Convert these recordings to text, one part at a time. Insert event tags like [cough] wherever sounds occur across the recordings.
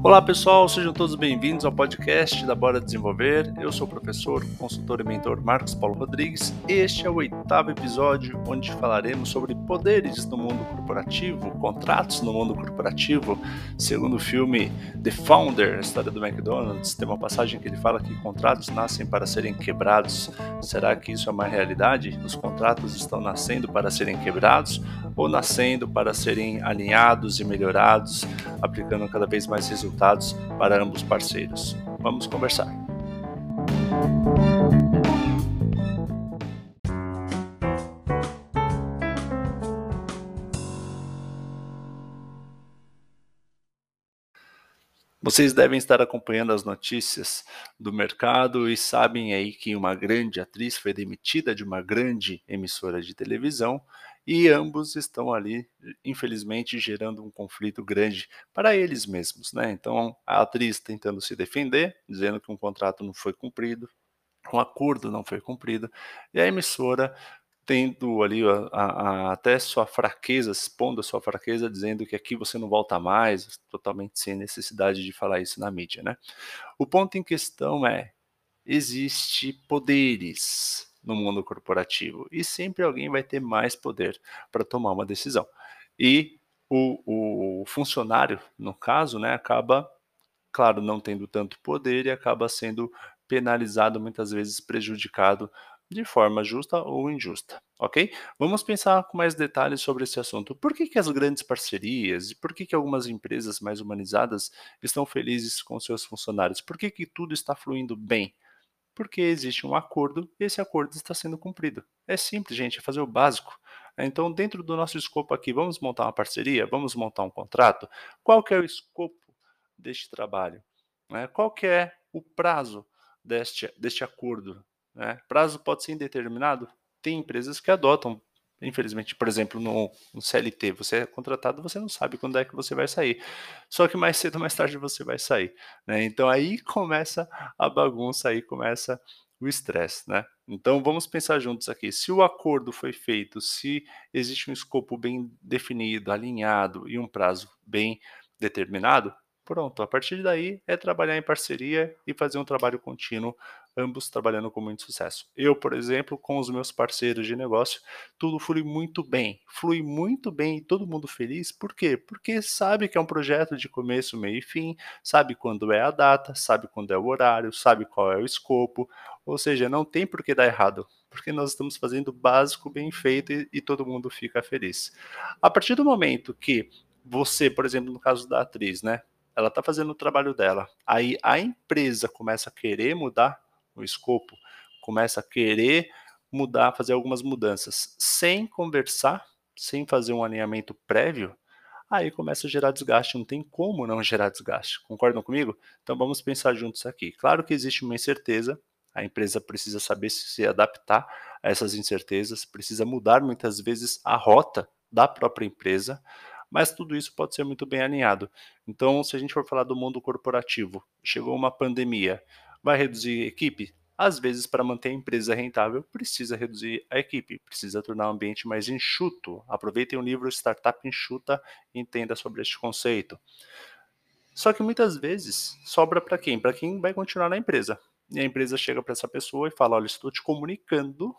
Olá pessoal, sejam todos bem-vindos ao podcast da Bora Desenvolver. Eu sou o professor, consultor e mentor Marcos Paulo Rodrigues. Este é o oitavo episódio onde falaremos sobre poderes no mundo corporativo, contratos no mundo corporativo. Segundo o filme The Founder, a história do McDonald's, tem uma passagem que ele fala que contratos nascem para serem quebrados. Será que isso é uma realidade? Os contratos estão nascendo para serem quebrados ou nascendo para serem alinhados e melhorados, aplicando cada vez mais resultados para ambos parceiros. Vamos conversar. Vocês devem estar acompanhando as notícias do mercado e sabem aí que uma grande atriz foi demitida de uma grande emissora de televisão e ambos estão ali, infelizmente, gerando um conflito grande para eles mesmos, né? Então, a atriz tentando se defender, dizendo que um contrato não foi cumprido, um acordo não foi cumprido, e a emissora tendo ali a, a, a, até sua fraqueza, expondo a sua fraqueza, dizendo que aqui você não volta mais, totalmente sem necessidade de falar isso na mídia, né? O ponto em questão é, existe poderes, no mundo corporativo e sempre alguém vai ter mais poder para tomar uma decisão. E o, o, funcionário, no caso, né, acaba, claro, não tendo tanto poder e acaba sendo penalizado, muitas vezes prejudicado de forma justa ou injusta, ok? Vamos pensar com mais detalhes sobre esse assunto. Por que, que as grandes parcerias e por que, que algumas empresas mais humanizadas estão felizes com seus funcionários? Por que, que tudo está fluindo bem? Porque existe um acordo e esse acordo está sendo cumprido. É simples, gente, é fazer o básico. Então, dentro do nosso escopo aqui, vamos montar uma parceria, vamos montar um contrato. Qual que é o escopo deste trabalho? Né? Qual que é o prazo deste, deste acordo? Né? Prazo pode ser indeterminado? Tem empresas que adotam Infelizmente, por exemplo, no, no, CLT, você é contratado, você não sabe quando é que você vai sair. Só que mais cedo ou mais tarde você vai sair. Né? Então aí começa a bagunça, aí começa o estresse. Né? Então vamos pensar juntos aqui. Se o acordo foi feito, se existe um escopo bem definido, alinhado e um prazo bem determinado, pronto. A partir daí é trabalhar em parceria e fazer um trabalho contínuo ambos trabalhando com muito sucesso. Eu, por exemplo, com os meus parceiros de negócio, tudo flui muito bem, flui muito bem e todo mundo feliz. Por quê? Porque sabe que é um projeto de começo, meio e fim, sabe quando é a data, sabe quando é o horário, sabe qual é o escopo, ou seja, não tem por que dar errado, porque nós estamos fazendo básico bem feito e, e todo mundo fica feliz. A partir do momento que você, por exemplo, no caso da atriz, né? Ela está fazendo o trabalho dela. Aí a empresa começa a querer mudar o escopo, começa a querer mudar, fazer algumas mudanças sem conversar, sem fazer um alinhamento prévio, aí começa a gerar desgaste. Não tem como não gerar desgaste. Concordam comigo? Então vamos pensar juntos aqui. Claro que existe uma incerteza, a empresa precisa saber se adaptar a essas incertezas, precisa mudar muitas vezes a rota da própria empresa, mas tudo isso pode ser muito bem alinhado. Então, se a gente for falar do mundo corporativo, chegou uma pandemia, Vai reduzir equipe? Às vezes, para manter a empresa rentável, precisa reduzir a equipe, precisa tornar o ambiente mais enxuto. Aproveitem o livro Startup Enxuta e entenda sobre este conceito. Só que muitas vezes sobra para quem? Para quem vai continuar na empresa. E a empresa chega para essa pessoa e fala: Olha, estou te comunicando,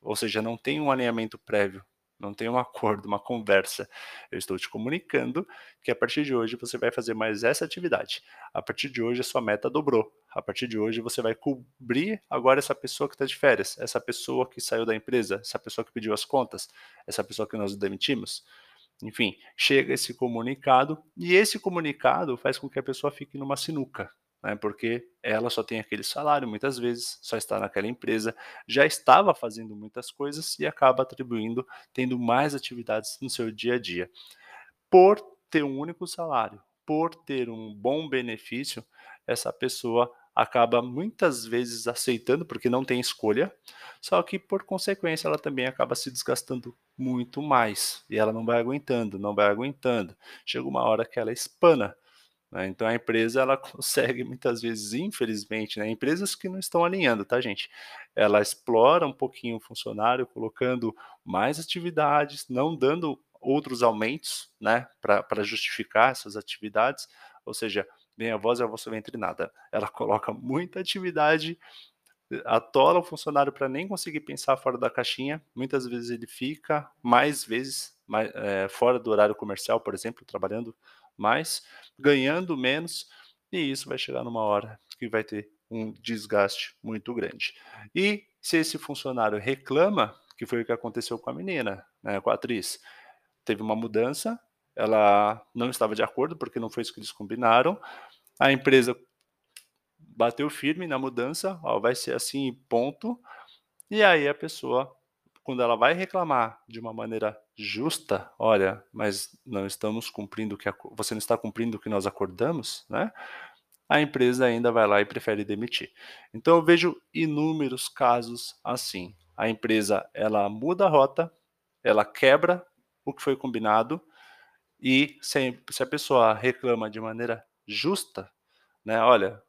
ou seja, não tem um alinhamento prévio não tem um [laughs] acordo, uma conversa. Eu estou te comunicando que a partir de hoje você vai fazer mais essa atividade. A partir de hoje a sua meta dobrou. A partir de hoje você vai cobrir agora essa pessoa que está de férias, essa pessoa que saiu da empresa, essa pessoa que pediu as contas, essa pessoa que nós demitimos. Enfim, chega esse comunicado e esse comunicado faz com que a pessoa fique numa sinuca né, porque ela só tem aquele salário, muitas vezes, só está naquela empresa, já estava fazendo muitas coisas e acaba atribuindo, tendo mais atividades no seu dia a dia. Por ter um único salário, por ter um bom benefício, essa pessoa acaba muitas vezes aceitando porque não tem escolha, só que por consequência ela também acaba se desgastando muito mais e ela não vai aguentando, não vai aguentando. Chega uma hora que ela espana né? Então a empresa ela [laughs] consegue muitas vezes, infelizmente, né? empresas que não estão alinhando, tá, gente? Ela explora um pouquinho o funcionário, colocando mais atividades, não dando outros aumentos, né, para justificar essas atividades, ou seja, vem a voz e a voz entre nada. Ela coloca muita atividade, atola o funcionário para nem conseguir pensar fora da caixinha. Muitas vezes ele fica mais vezes mais, é, fora do horário comercial, por exemplo, trabalhando mais, ganhando menos, e isso vai chegar numa hora que vai ter um desgaste muito grande. E se esse funcionário reclama, que foi o que aconteceu com a menina, né, com a atriz, teve uma mudança, ela não estava de acordo porque não foi isso que eles combinaram, a empresa bateu firme na mudança, ó, vai ser assim, ponto. E aí a pessoa, quando ela vai reclamar de uma maneira justa, olha, mas não estamos cumprindo o que você não está cumprindo o que nós acordamos, né? A empresa ainda vai lá e prefere demitir. Então eu vejo inúmeros casos assim. A empresa ela muda a rota, ela quebra o que foi combinado e se, se a pessoa reclama de maneira justa, né? Olha,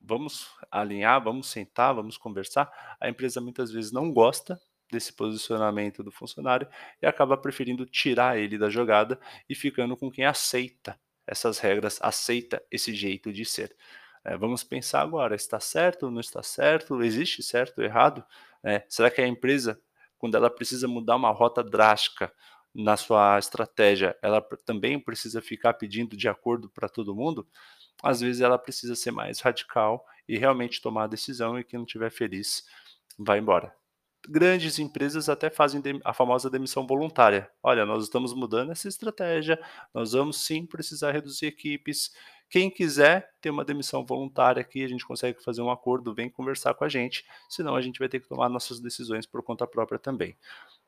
vamos alinhar, vamos sentar, vamos conversar. A empresa muitas vezes não gosta desse posicionamento do funcionário e acaba preferindo tirar ele da jogada e ficando com quem aceita essas regras, aceita esse jeito de ser. É, vamos pensar agora: está certo não está certo? Existe certo errado? É, será que a empresa, quando ela precisa mudar uma rota drástica na sua estratégia, ela também precisa ficar pedindo de acordo para todo mundo? às vezes ela precisa ser mais radical e realmente tomar a decisão e quem não estiver feliz vai embora. Grandes empresas até fazem a famosa demissão voluntária. Olha, nós estamos mudando essa estratégia, nós vamos sim precisar reduzir equipes. Quem quiser ter uma demissão voluntária aqui, a gente consegue fazer um acordo, vem conversar com a gente, senão a gente vai ter que tomar nossas decisões por conta própria também.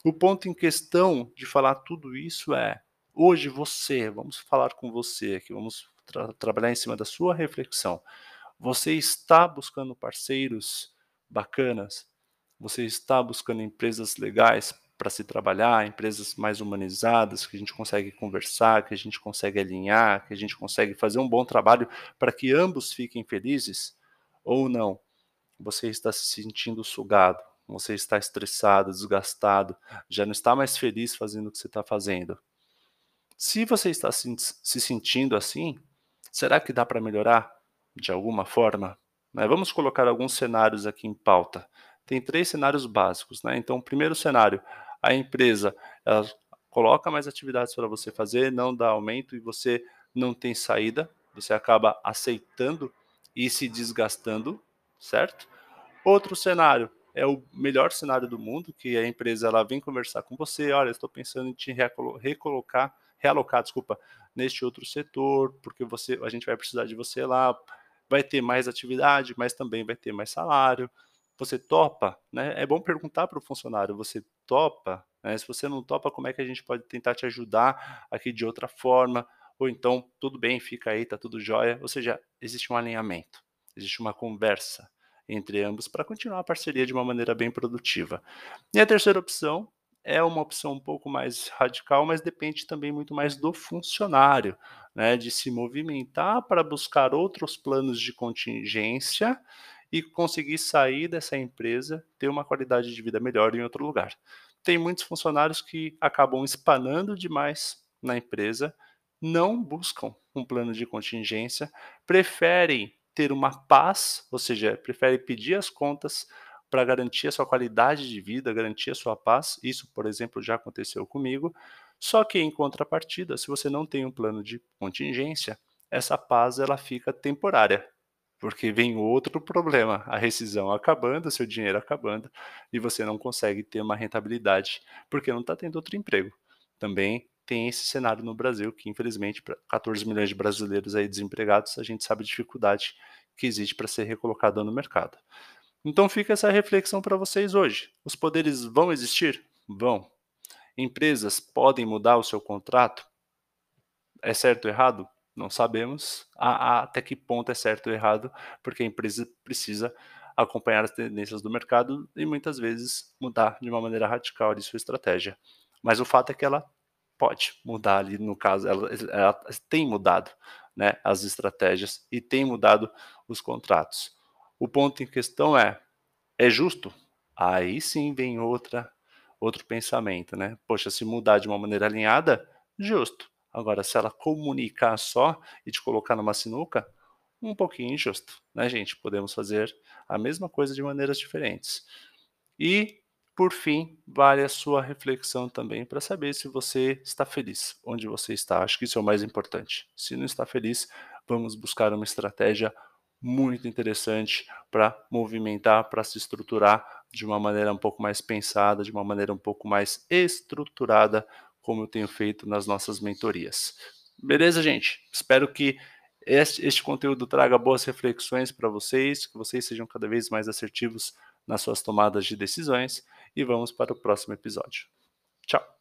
O ponto em questão de falar tudo isso é: hoje você, vamos falar com você aqui, vamos tra trabalhar em cima da sua reflexão. Você está buscando parceiros bacanas? Você está buscando empresas legais para se trabalhar, empresas mais humanizadas, que a gente consegue conversar, que a gente consegue alinhar, que a gente consegue fazer um bom trabalho para que ambos fiquem felizes? Ou não? Você está se sentindo sugado, você está estressado, desgastado, já não está mais feliz fazendo o que você está fazendo. Se você está se, se sentindo assim, Será que dá para melhorar de alguma forma? Né? Vamos colocar alguns cenários aqui em pauta. Tem três cenários básicos. Né? Então, o primeiro cenário, a empresa ela coloca mais atividades para você fazer, não dá aumento e você não tem saída, você acaba aceitando e se desgastando, certo? Outro cenário é o melhor cenário do mundo, que a empresa ela vem conversar com você, olha, estou pensando em te recolocar, realocar, desculpa, neste outro setor, porque você, a gente vai precisar de você lá, vai ter mais atividade, mas também vai ter mais salário. Você topa, né? É bom perguntar para o funcionário, você topa? Né? Se você não topa, como é que a gente pode tentar te ajudar aqui de outra forma? Ou então, tudo bem, fica aí, tá tudo jóia. Ou seja, existe um alinhamento, existe uma conversa entre ambos para continuar a parceria de uma maneira bem produtiva. E a terceira opção é uma opção um pouco mais radical, mas depende também muito mais do funcionário, né, de se movimentar para buscar outros planos de contingência e conseguir sair dessa empresa, ter uma qualidade de vida melhor em outro lugar. Tem muitos funcionários que acabam espanando demais na empresa, não buscam um plano de contingência, preferem ter uma paz, ou seja, preferem pedir as contas, para garantir a sua qualidade de vida, garantir a sua paz. Isso, por exemplo, já aconteceu comigo. Só que em contrapartida, se você não tem um plano de contingência, essa paz ela fica temporária, porque vem outro problema, a rescisão acabando, seu dinheiro acabando e você não consegue ter uma rentabilidade, porque não está tendo outro emprego. Também tem esse cenário no Brasil que, infelizmente, para 14 milhões de brasileiros aí desempregados, a gente sabe a dificuldade que existe para ser recolocado no mercado. Então fica essa reflexão para vocês hoje. Os poderes vão existir? Vão. Empresas podem mudar o seu contrato? É certo ou errado? Não sabemos até que ponto é certo ou errado, porque a empresa precisa acompanhar as tendências do mercado e muitas vezes mudar de uma maneira radical de sua estratégia. Mas o fato é que ela pode mudar ali, no caso, ela, ela tem mudado né, as estratégias e tem mudado os contratos. O ponto em questão é: é justo? Aí sim vem outra outro pensamento, né? Poxa, se mudar de uma maneira alinhada, justo. Agora, se ela comunicar só e te colocar numa sinuca, um pouquinho injusto, né, gente? Podemos fazer a mesma coisa de maneiras diferentes. E, por fim, vale a sua reflexão também para saber se você está feliz onde você está. Acho que isso é o mais importante. Se não está feliz, vamos buscar uma estratégia muito interessante para movimentar, para se estruturar de uma maneira um pouco mais pensada, de uma maneira um pouco mais estruturada, como eu tenho feito nas nossas mentorias. Beleza, gente? Espero que este, este conteúdo traga boas reflexões para vocês, que vocês sejam cada vez mais assertivos nas suas tomadas de decisões e vamos para o próximo episódio. Tchau!